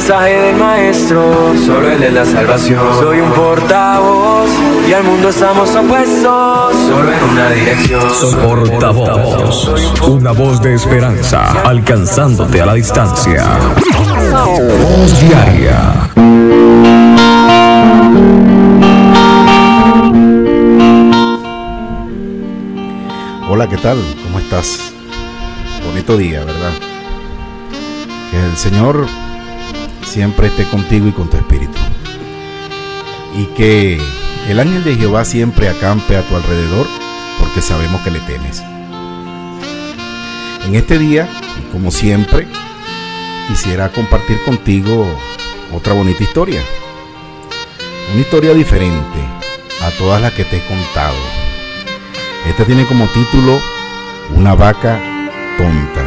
mensaje del maestro, solo él es la salvación. Soy un portavoz y al mundo estamos opuestos, solo en una dirección. Portavoz, una voz de esperanza, alcanzándote a la distancia. Voz diaria. Hola, ¿qué tal? ¿Cómo estás? Bonito día, ¿verdad? Que el Señor siempre esté contigo y con tu espíritu. Y que el ángel de Jehová siempre acampe a tu alrededor, porque sabemos que le temes. En este día, como siempre, quisiera compartir contigo otra bonita historia. Una historia diferente a todas las que te he contado. Esta tiene como título Una vaca tonta.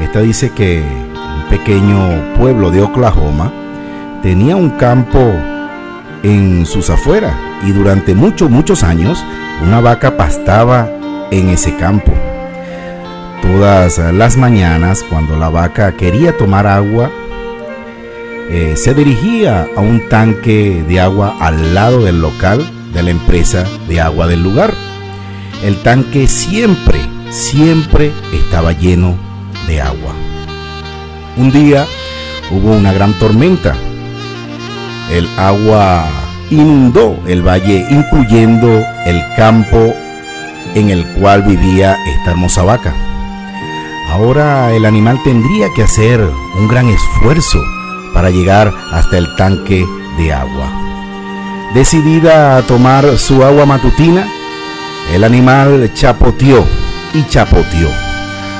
Esta dice que pequeño pueblo de Oklahoma tenía un campo en sus afueras y durante muchos, muchos años una vaca pastaba en ese campo. Todas las mañanas cuando la vaca quería tomar agua, eh, se dirigía a un tanque de agua al lado del local de la empresa de agua del lugar. El tanque siempre, siempre estaba lleno de agua. Un día hubo una gran tormenta. El agua inundó el valle, incluyendo el campo en el cual vivía esta hermosa vaca. Ahora el animal tendría que hacer un gran esfuerzo para llegar hasta el tanque de agua. Decidida a tomar su agua matutina, el animal chapoteó y chapoteó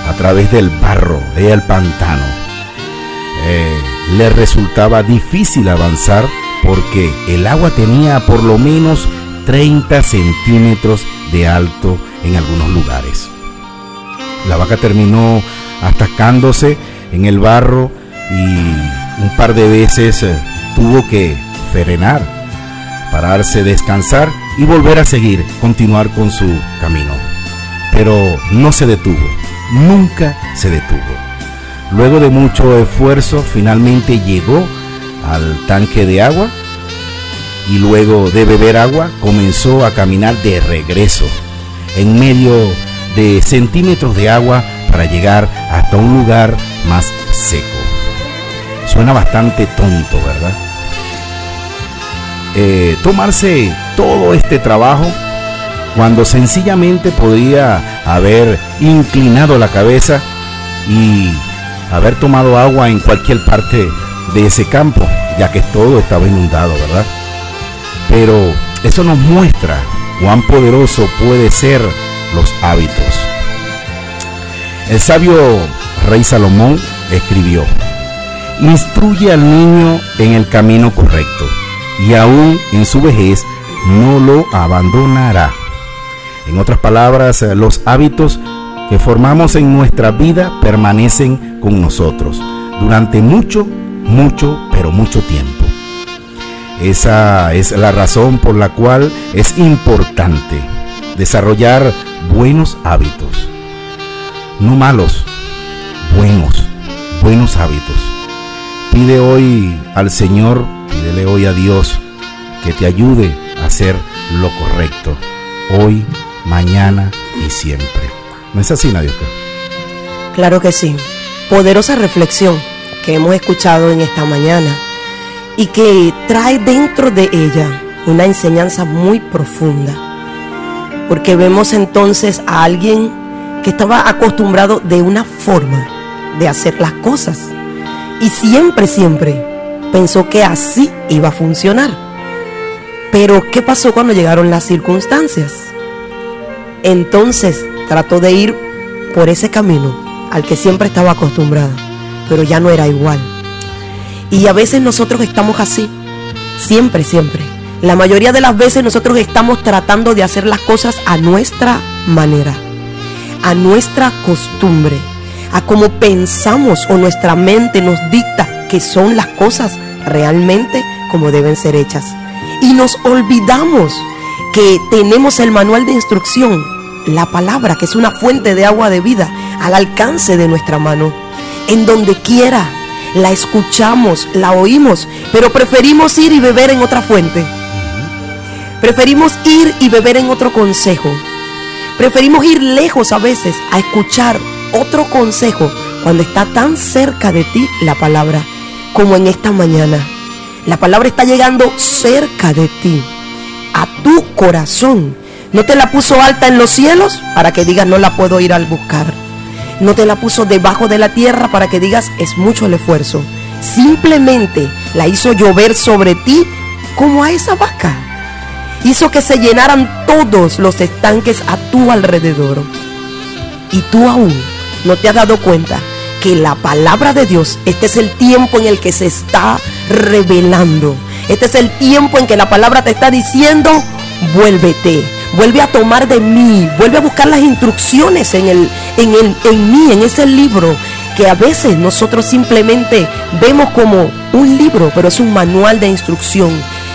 a través del barro del pantano. Eh, le resultaba difícil avanzar porque el agua tenía por lo menos 30 centímetros de alto en algunos lugares. La vaca terminó atacándose en el barro y un par de veces eh, tuvo que frenar, pararse, descansar y volver a seguir, continuar con su camino. Pero no se detuvo, nunca se detuvo. Luego de mucho esfuerzo, finalmente llegó al tanque de agua y luego de beber agua comenzó a caminar de regreso en medio de centímetros de agua para llegar hasta un lugar más seco. Suena bastante tonto, ¿verdad? Eh, tomarse todo este trabajo cuando sencillamente podría haber inclinado la cabeza y haber tomado agua en cualquier parte de ese campo, ya que todo estaba inundado, ¿verdad? Pero eso nos muestra cuán poderoso puede ser los hábitos. El sabio rey Salomón escribió, instruye al niño en el camino correcto y aún en su vejez no lo abandonará. En otras palabras, los hábitos que formamos en nuestra vida permanecen con nosotros durante mucho, mucho, pero mucho tiempo. Esa es la razón por la cual es importante desarrollar buenos hábitos. No malos, buenos, buenos hábitos. Pide hoy al Señor, pídele hoy a Dios que te ayude a hacer lo correcto. Hoy, mañana y siempre. ¿No es así, Nadioka? Claro que sí. Poderosa reflexión que hemos escuchado en esta mañana y que trae dentro de ella una enseñanza muy profunda. Porque vemos entonces a alguien que estaba acostumbrado de una forma de hacer las cosas y siempre, siempre pensó que así iba a funcionar. Pero ¿qué pasó cuando llegaron las circunstancias? Entonces trató de ir por ese camino al que siempre estaba acostumbrado, pero ya no era igual. Y a veces nosotros estamos así, siempre, siempre. La mayoría de las veces nosotros estamos tratando de hacer las cosas a nuestra manera, a nuestra costumbre, a cómo pensamos o nuestra mente nos dicta que son las cosas realmente como deben ser hechas. Y nos olvidamos que tenemos el manual de instrucción, la palabra, que es una fuente de agua de vida, al alcance de nuestra mano, en donde quiera la escuchamos, la oímos, pero preferimos ir y beber en otra fuente. Preferimos ir y beber en otro consejo. Preferimos ir lejos a veces a escuchar otro consejo cuando está tan cerca de ti la palabra como en esta mañana. La palabra está llegando cerca de ti, a tu corazón. No te la puso alta en los cielos para que digas no la puedo ir al buscar. No te la puso debajo de la tierra para que digas es mucho el esfuerzo. Simplemente la hizo llover sobre ti como a esa vaca hizo que se llenaran todos los estanques a tu alrededor. Y tú aún no te has dado cuenta que la palabra de Dios, este es el tiempo en el que se está revelando. Este es el tiempo en que la palabra te está diciendo, vuélvete, vuelve a tomar de mí, vuelve a buscar las instrucciones en, el, en, el, en mí, en ese libro que a veces nosotros simplemente vemos como un libro, pero es un manual de instrucción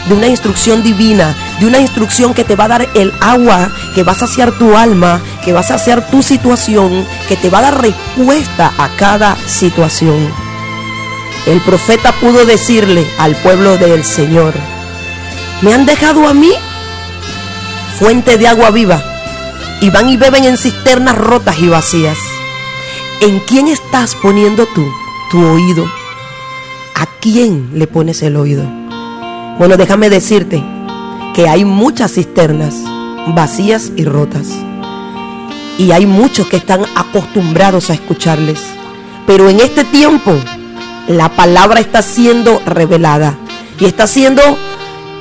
de una instrucción divina, de una instrucción que te va a dar el agua, que va a saciar tu alma, que va a saciar tu situación, que te va a dar respuesta a cada situación. El profeta pudo decirle al pueblo del Señor, me han dejado a mí fuente de agua viva y van y beben en cisternas rotas y vacías. ¿En quién estás poniendo tú tu oído? ¿A quién le pones el oído? Bueno, déjame decirte que hay muchas cisternas vacías y rotas. Y hay muchos que están acostumbrados a escucharles. Pero en este tiempo la palabra está siendo revelada y está siendo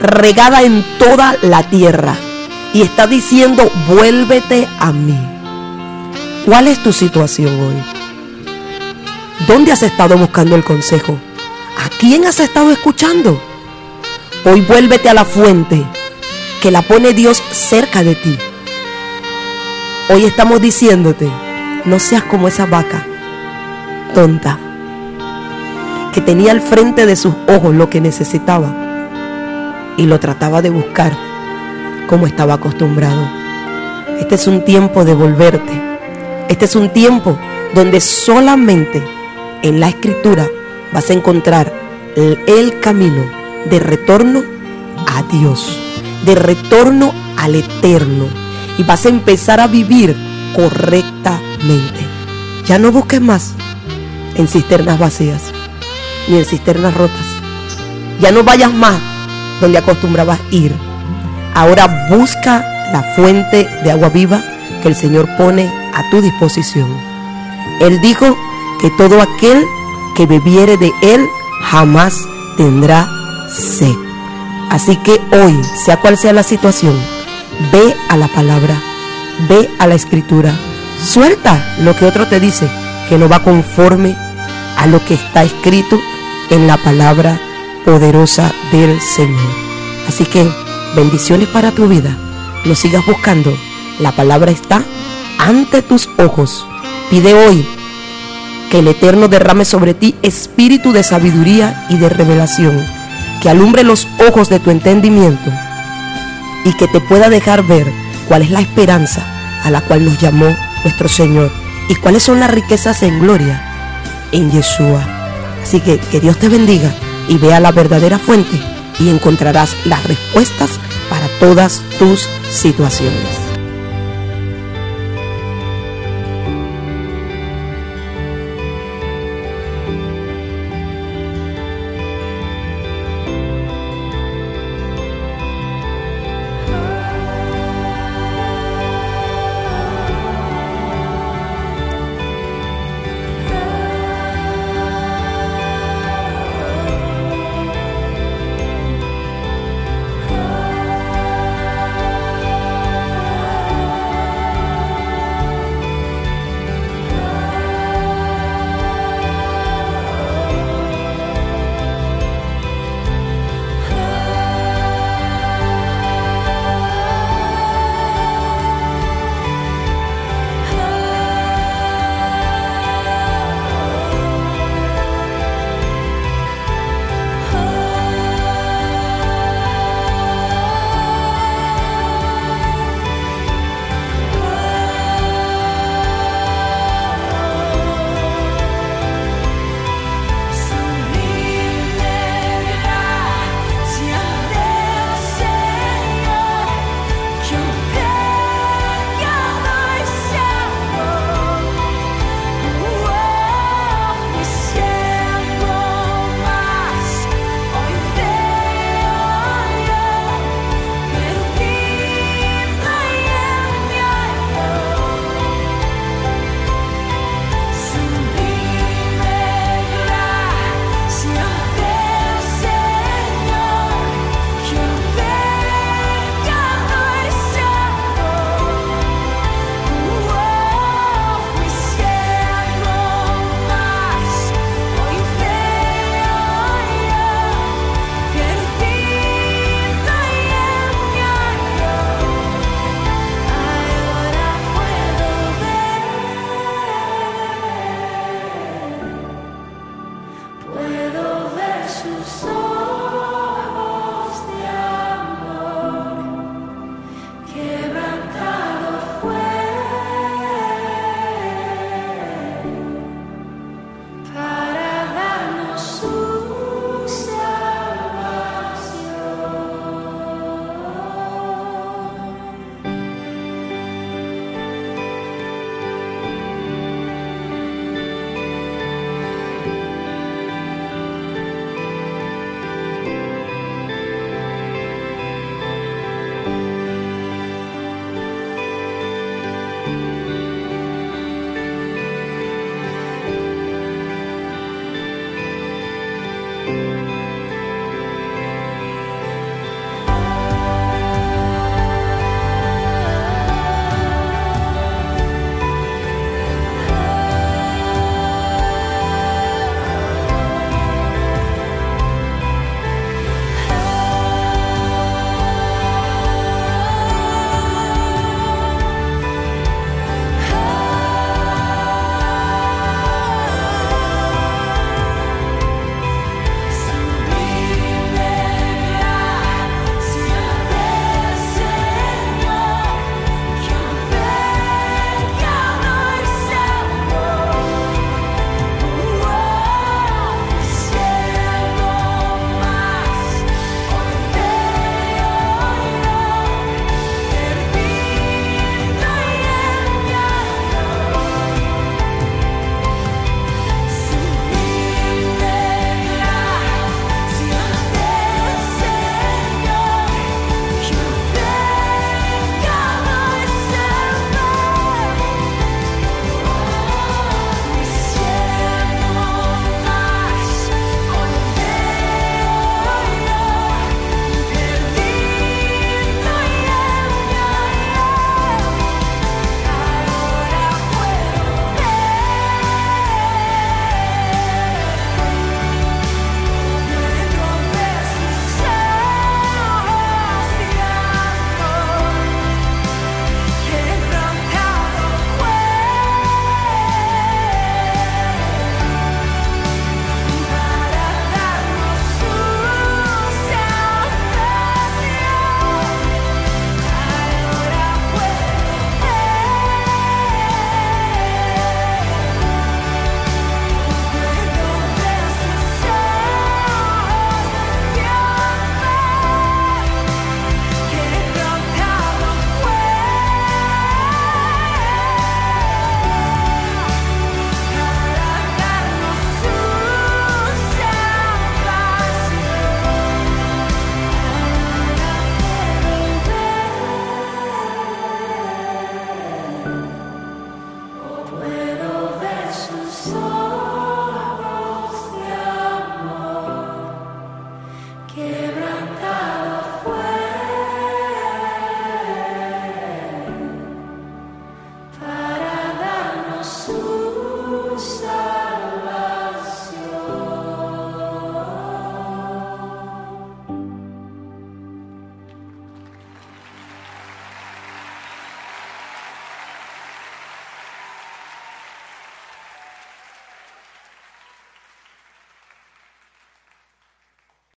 regada en toda la tierra. Y está diciendo, vuélvete a mí. ¿Cuál es tu situación hoy? ¿Dónde has estado buscando el consejo? ¿A quién has estado escuchando? Hoy vuélvete a la fuente que la pone Dios cerca de ti. Hoy estamos diciéndote, no seas como esa vaca tonta que tenía al frente de sus ojos lo que necesitaba y lo trataba de buscar como estaba acostumbrado. Este es un tiempo de volverte. Este es un tiempo donde solamente en la escritura vas a encontrar el, camino de retorno a Dios, de retorno al eterno. Y vas a empezar a vivir correctamente. Ya no busques más en cisternas vacías, ni en cisternas rotas. Ya no vayas más donde acostumbrabas ir. Ahora busca la fuente de agua viva que el Señor pone a tu disposición. Él dijo que todo aquel que bebiere de Él jamás tendrá sé. Así que hoy, sea cual sea la situación, ve a la palabra, ve a la escritura, suelta lo que otro te dice que no va conforme a lo que está escrito en la palabra poderosa del Señor. Así que bendiciones para tu vida. No sigas buscando. La palabra está ante tus ojos. Pide hoy que el Eterno derrame sobre ti espíritu de sabiduría y de revelación que alumbre los ojos de tu entendimiento y que te pueda dejar ver cuál es la esperanza a la cual nos llamó nuestro Señor y cuáles son las riquezas en gloria en Yeshua. Así que que Dios te bendiga y vea la verdadera fuente y encontrarás las respuestas para todas tus situaciones.